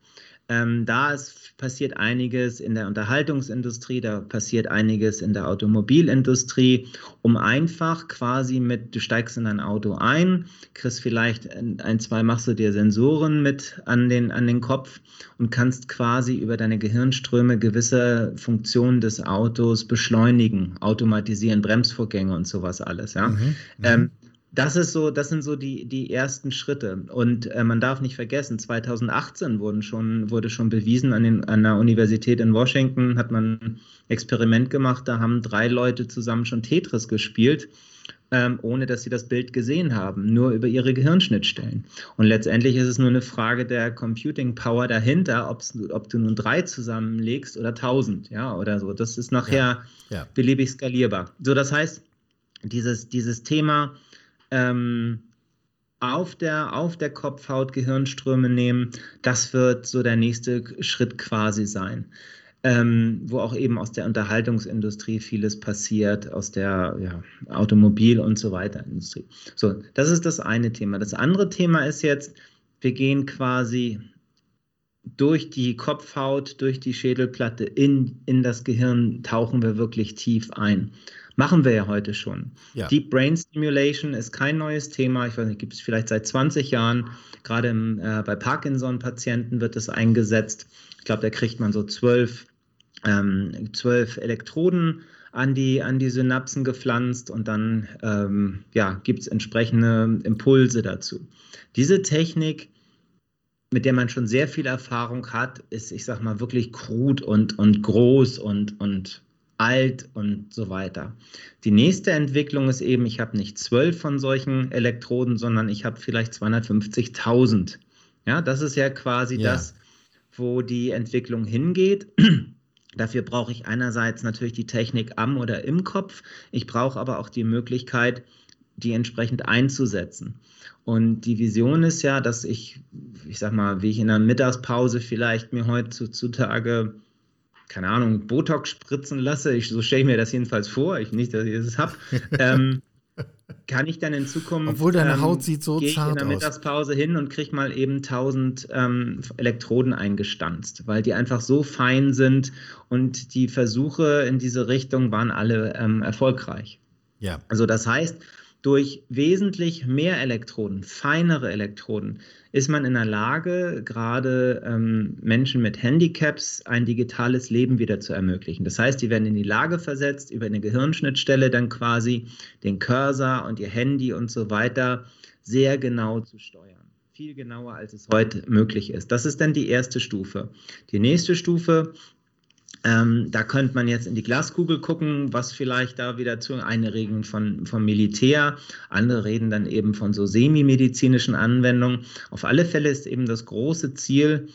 Ähm, da ist, passiert einiges in der Unterhaltungsindustrie, da passiert einiges in der Automobilindustrie, um einfach quasi mit, du steigst in ein Auto ein, kriegst vielleicht ein, zwei, machst du dir Sensoren mit an den, an den Kopf und kannst quasi über deine Gehirnströme gewisse Funktionen des Autos beschleunigen, automatisieren, Bremsvorgänge und sowas alles. Ja? Mhm, mhm. ähm, das ist so, das sind so die, die ersten Schritte. Und äh, man darf nicht vergessen, 2018 wurden schon, wurde schon bewiesen an, den, an der Universität in Washington, hat man ein Experiment gemacht, da haben drei Leute zusammen schon Tetris gespielt, ähm, ohne dass sie das Bild gesehen haben, nur über ihre Gehirnschnittstellen. Und letztendlich ist es nur eine Frage der Computing Power dahinter, ob du nun drei zusammenlegst oder tausend, ja, oder so. Das ist nachher ja, ja. beliebig skalierbar. So, das heißt, dieses, dieses Thema, ähm, auf der, auf der Kopfhaut Gehirnströme nehmen. Das wird so der nächste Schritt quasi sein. Ähm, wo auch eben aus der Unterhaltungsindustrie vieles passiert, aus der ja, Automobil- und so weiter Industrie. So, das ist das eine Thema. Das andere Thema ist jetzt, wir gehen quasi durch die Kopfhaut, durch die Schädelplatte in, in das Gehirn, tauchen wir wirklich tief ein. Machen wir ja heute schon. Ja. Deep Brain Stimulation ist kein neues Thema. Ich weiß nicht, gibt es vielleicht seit 20 Jahren. Gerade im, äh, bei Parkinson-Patienten wird es eingesetzt. Ich glaube, da kriegt man so zwölf, ähm, zwölf Elektroden an die, an die Synapsen gepflanzt und dann ähm, ja, gibt es entsprechende Impulse dazu. Diese Technik, mit der man schon sehr viel Erfahrung hat, ist, ich sag mal, wirklich krud und, und groß und, und alt und so weiter. Die nächste Entwicklung ist eben, ich habe nicht zwölf von solchen Elektroden, sondern ich habe vielleicht 250.000. Ja, das ist ja quasi ja. das, wo die Entwicklung hingeht. <clears throat> Dafür brauche ich einerseits natürlich die Technik am oder im Kopf. Ich brauche aber auch die Möglichkeit, die entsprechend einzusetzen. Und die Vision ist ja, dass ich, ich sag mal, wie ich in der Mittagspause vielleicht mir heutzutage keine Ahnung, Botox spritzen lasse, ich, so stelle ich mir das jedenfalls vor, ich nicht, dass ich das habe, <laughs> ähm, kann ich dann in Zukunft. Obwohl deine ähm, Haut sieht so zart aus. ich in der Mittagspause hin und kriege mal eben 1000 ähm, Elektroden eingestanzt, weil die einfach so fein sind und die Versuche in diese Richtung waren alle ähm, erfolgreich. Ja. Also das heißt, durch wesentlich mehr Elektroden, feinere Elektroden, ist man in der Lage, gerade ähm, Menschen mit Handicaps ein digitales Leben wieder zu ermöglichen. Das heißt, die werden in die Lage versetzt, über eine Gehirnschnittstelle dann quasi den Cursor und ihr Handy und so weiter sehr genau zu steuern. Viel genauer, als es heute möglich ist. Das ist dann die erste Stufe. Die nächste Stufe ähm, da könnte man jetzt in die Glaskugel gucken, was vielleicht da wieder zu. Eine reden von, vom Militär, andere reden dann eben von so semi-medizinischen Anwendungen. Auf alle Fälle ist eben das große Ziel,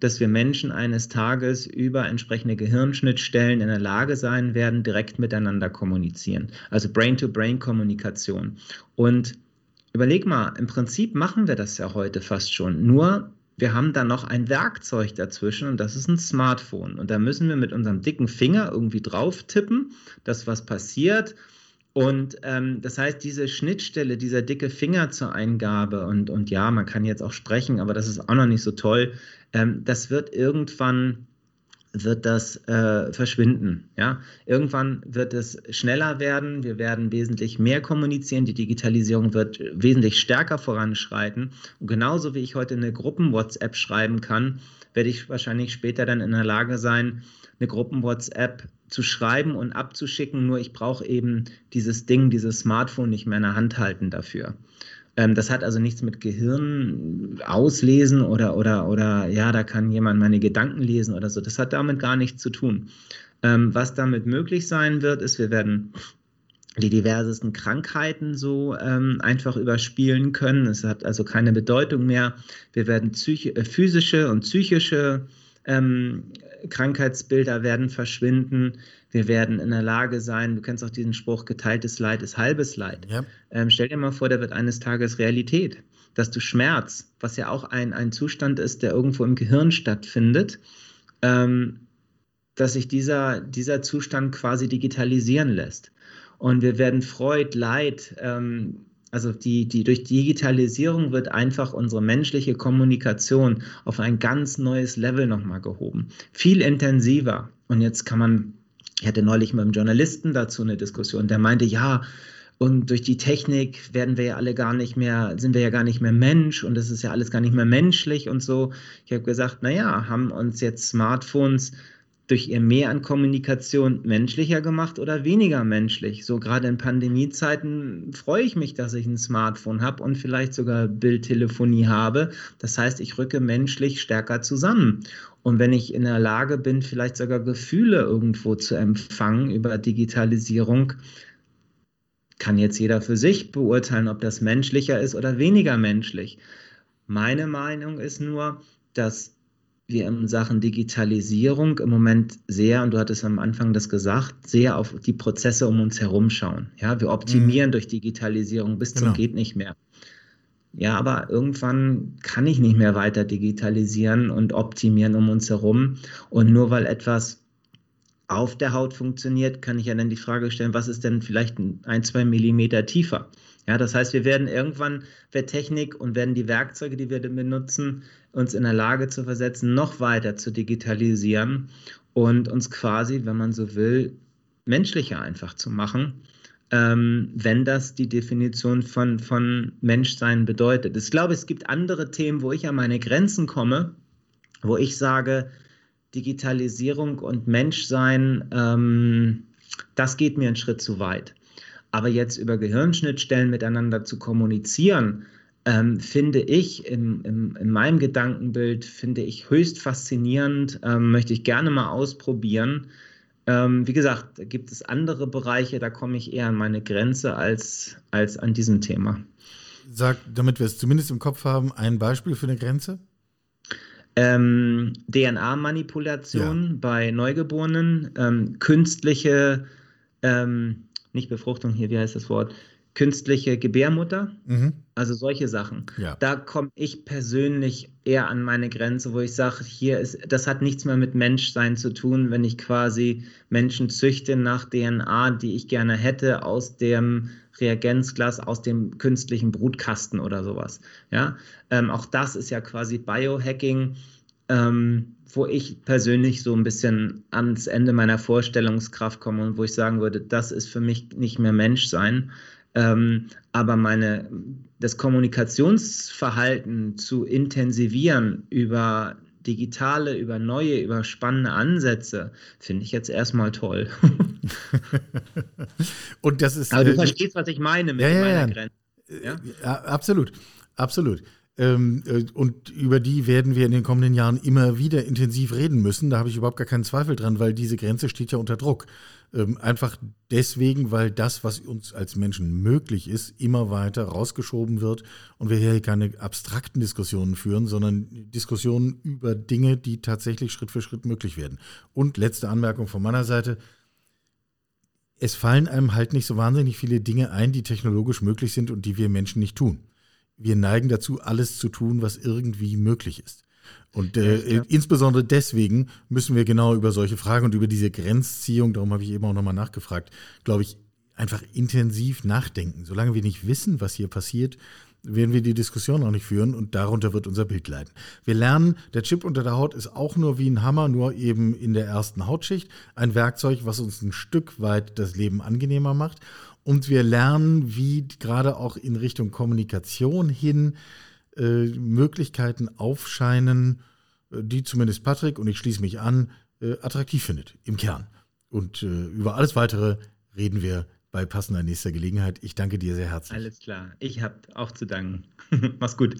dass wir Menschen eines Tages über entsprechende Gehirnschnittstellen in der Lage sein werden, direkt miteinander kommunizieren. Also Brain-to-Brain-Kommunikation. Und überleg mal, im Prinzip machen wir das ja heute fast schon. Nur wir haben da noch ein Werkzeug dazwischen und das ist ein Smartphone. Und da müssen wir mit unserem dicken Finger irgendwie drauf tippen, dass was passiert. Und ähm, das heißt, diese Schnittstelle, dieser dicke Finger zur Eingabe, und, und ja, man kann jetzt auch sprechen, aber das ist auch noch nicht so toll, ähm, das wird irgendwann wird das äh, verschwinden. Ja? Irgendwann wird es schneller werden, wir werden wesentlich mehr kommunizieren, die Digitalisierung wird wesentlich stärker voranschreiten. Und genauso wie ich heute eine Gruppen-WhatsApp schreiben kann, werde ich wahrscheinlich später dann in der Lage sein, eine Gruppen-WhatsApp zu schreiben und abzuschicken, nur ich brauche eben dieses Ding, dieses Smartphone nicht mehr in der Hand halten dafür. Ähm, das hat also nichts mit Gehirn auslesen oder, oder, oder ja, da kann jemand meine Gedanken lesen oder so. Das hat damit gar nichts zu tun. Ähm, was damit möglich sein wird, ist, wir werden die diversesten Krankheiten so ähm, einfach überspielen können. Es hat also keine Bedeutung mehr. Wir werden äh, physische und psychische ähm, Krankheitsbilder werden verschwinden. Wir werden in der Lage sein, du kennst auch diesen Spruch, geteiltes Leid ist halbes Leid. Ja. Ähm, stell dir mal vor, der wird eines Tages Realität, dass du Schmerz, was ja auch ein, ein Zustand ist, der irgendwo im Gehirn stattfindet, ähm, dass sich dieser, dieser Zustand quasi digitalisieren lässt. Und wir werden Freud, Leid, ähm, also die, die durch Digitalisierung wird einfach unsere menschliche Kommunikation auf ein ganz neues Level nochmal gehoben. Viel intensiver. Und jetzt kann man, ich hatte neulich mit einem Journalisten dazu eine Diskussion, der meinte, ja, und durch die Technik werden wir ja alle gar nicht mehr, sind wir ja gar nicht mehr Mensch und das ist ja alles gar nicht mehr menschlich und so. Ich habe gesagt, naja, haben uns jetzt Smartphones durch ihr Mehr an Kommunikation menschlicher gemacht oder weniger menschlich. So gerade in Pandemiezeiten freue ich mich, dass ich ein Smartphone habe und vielleicht sogar Bildtelefonie habe. Das heißt, ich rücke menschlich stärker zusammen. Und wenn ich in der Lage bin, vielleicht sogar Gefühle irgendwo zu empfangen über Digitalisierung, kann jetzt jeder für sich beurteilen, ob das menschlicher ist oder weniger menschlich. Meine Meinung ist nur, dass wir in Sachen Digitalisierung im Moment sehr, und du hattest am Anfang das gesagt, sehr auf die Prozesse um uns herum schauen. Ja, wir optimieren mhm. durch Digitalisierung bis genau. zum geht nicht mehr. Ja, aber irgendwann kann ich nicht mehr weiter digitalisieren und optimieren um uns herum. Und nur weil etwas auf der Haut funktioniert, kann ich ja dann die Frage stellen, was ist denn vielleicht ein, zwei Millimeter tiefer? Ja, das heißt, wir werden irgendwann, wird Technik und werden die Werkzeuge, die wir benutzen, uns in der Lage zu versetzen, noch weiter zu digitalisieren und uns quasi, wenn man so will, menschlicher einfach zu machen, ähm, wenn das die Definition von, von Menschsein bedeutet. Ich glaube, es gibt andere Themen, wo ich an meine Grenzen komme, wo ich sage, Digitalisierung und Menschsein, ähm, das geht mir einen Schritt zu weit. Aber jetzt über Gehirnschnittstellen miteinander zu kommunizieren, ähm, finde ich im, im, in meinem Gedankenbild, finde ich höchst faszinierend, ähm, möchte ich gerne mal ausprobieren. Ähm, wie gesagt, gibt es andere Bereiche, da komme ich eher an meine Grenze als, als an diesem Thema. Sag, damit wir es zumindest im Kopf haben, ein Beispiel für eine Grenze? Ähm, DNA-Manipulation ja. bei Neugeborenen, ähm, künstliche ähm, nicht Befruchtung hier, wie heißt das Wort? Künstliche Gebärmutter, mhm. Also solche Sachen. Ja. Da komme ich persönlich eher an meine Grenze, wo ich sage, hier ist, das hat nichts mehr mit Menschsein zu tun, wenn ich quasi Menschen züchte nach DNA, die ich gerne hätte, aus dem Reagenzglas, aus dem künstlichen Brutkasten oder sowas. Ja, ähm, auch das ist ja quasi Biohacking. Ähm, wo ich persönlich so ein bisschen ans Ende meiner Vorstellungskraft komme und wo ich sagen würde, das ist für mich nicht mehr Menschsein. Ähm, aber meine, das Kommunikationsverhalten zu intensivieren über digitale, über neue, über spannende Ansätze, finde ich jetzt erstmal toll. <laughs> und das ist. Aber du äh, verstehst, was ich meine mit ja, meiner ja, Grenze. Ja? ja, absolut. Absolut. Ähm, äh, und über die werden wir in den kommenden Jahren immer wieder intensiv reden müssen. Da habe ich überhaupt gar keinen Zweifel dran, weil diese Grenze steht ja unter Druck. Ähm, einfach deswegen, weil das, was uns als Menschen möglich ist, immer weiter rausgeschoben wird und wir hier keine abstrakten Diskussionen führen, sondern Diskussionen über Dinge, die tatsächlich Schritt für Schritt möglich werden. Und letzte Anmerkung von meiner Seite. Es fallen einem halt nicht so wahnsinnig viele Dinge ein, die technologisch möglich sind und die wir Menschen nicht tun wir neigen dazu, alles zu tun, was irgendwie möglich ist. Und äh, ja. insbesondere deswegen müssen wir genau über solche Fragen und über diese Grenzziehung, darum habe ich eben auch nochmal nachgefragt, glaube ich, einfach intensiv nachdenken. Solange wir nicht wissen, was hier passiert, werden wir die Diskussion auch nicht führen und darunter wird unser Bild leiden. Wir lernen, der Chip unter der Haut ist auch nur wie ein Hammer, nur eben in der ersten Hautschicht. Ein Werkzeug, was uns ein Stück weit das Leben angenehmer macht. Und wir lernen, wie gerade auch in Richtung Kommunikation hin äh, Möglichkeiten aufscheinen, äh, die zumindest Patrick, und ich schließe mich an, äh, attraktiv findet im Kern. Und äh, über alles Weitere reden wir bei passender nächster Gelegenheit. Ich danke dir sehr herzlich. Alles klar. Ich habe auch zu danken. <laughs> Mach's gut.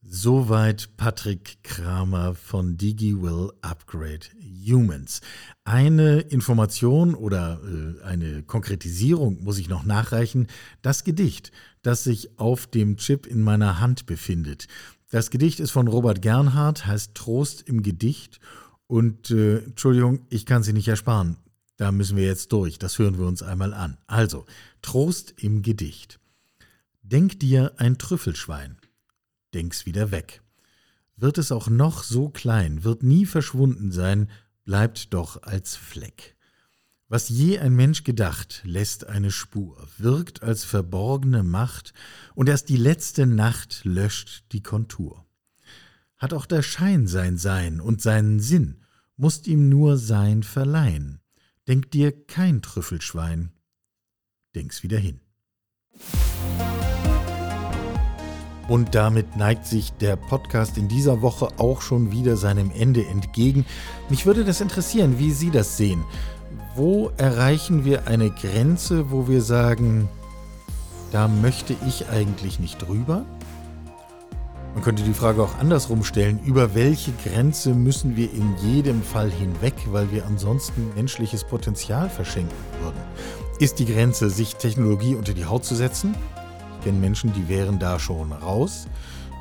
Soweit Patrick Kramer von DigiWill Upgrade Humans. Eine Information oder äh, eine Konkretisierung muss ich noch nachreichen. Das Gedicht, das sich auf dem Chip in meiner Hand befindet. Das Gedicht ist von Robert Gernhardt, heißt Trost im Gedicht. Und äh, Entschuldigung, ich kann sie nicht ersparen. Da müssen wir jetzt durch. Das hören wir uns einmal an. Also, Trost im Gedicht. Denk dir ein Trüffelschwein denk's wieder weg. Wird es auch noch so klein, wird nie verschwunden sein, bleibt doch als Fleck. Was je ein Mensch gedacht, lässt eine Spur, wirkt als verborgene Macht, und erst die letzte Nacht löscht die Kontur. Hat auch der Schein sein Sein und seinen Sinn, musst ihm nur Sein verleihen. Denk dir kein Trüffelschwein, denk's wieder hin. Und damit neigt sich der Podcast in dieser Woche auch schon wieder seinem Ende entgegen. Mich würde das interessieren, wie Sie das sehen. Wo erreichen wir eine Grenze, wo wir sagen, da möchte ich eigentlich nicht drüber? Man könnte die Frage auch andersrum stellen, über welche Grenze müssen wir in jedem Fall hinweg, weil wir ansonsten menschliches Potenzial verschenken würden? Ist die Grenze, sich Technologie unter die Haut zu setzen? Ich kenne Menschen, die wären da schon raus.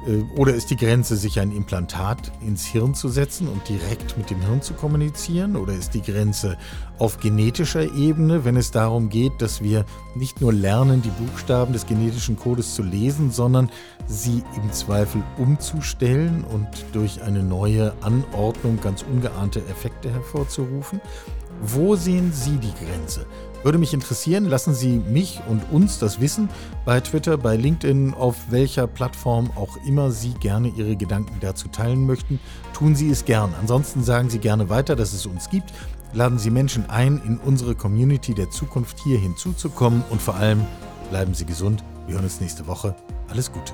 Äh, oder ist die Grenze, sich ein Implantat ins Hirn zu setzen und direkt mit dem Hirn zu kommunizieren? Oder ist die Grenze auf genetischer Ebene, wenn es darum geht, dass wir nicht nur lernen, die Buchstaben des genetischen Codes zu lesen, sondern sie im Zweifel umzustellen und durch eine neue Anordnung ganz ungeahnte Effekte hervorzurufen? Wo sehen Sie die Grenze? Würde mich interessieren, lassen Sie mich und uns das wissen. Bei Twitter, bei LinkedIn, auf welcher Plattform auch immer Sie gerne Ihre Gedanken dazu teilen möchten. Tun Sie es gern. Ansonsten sagen Sie gerne weiter, dass es uns gibt. Laden Sie Menschen ein, in unsere Community der Zukunft hier hinzuzukommen. Und vor allem bleiben Sie gesund. Wir hören uns nächste Woche. Alles Gute.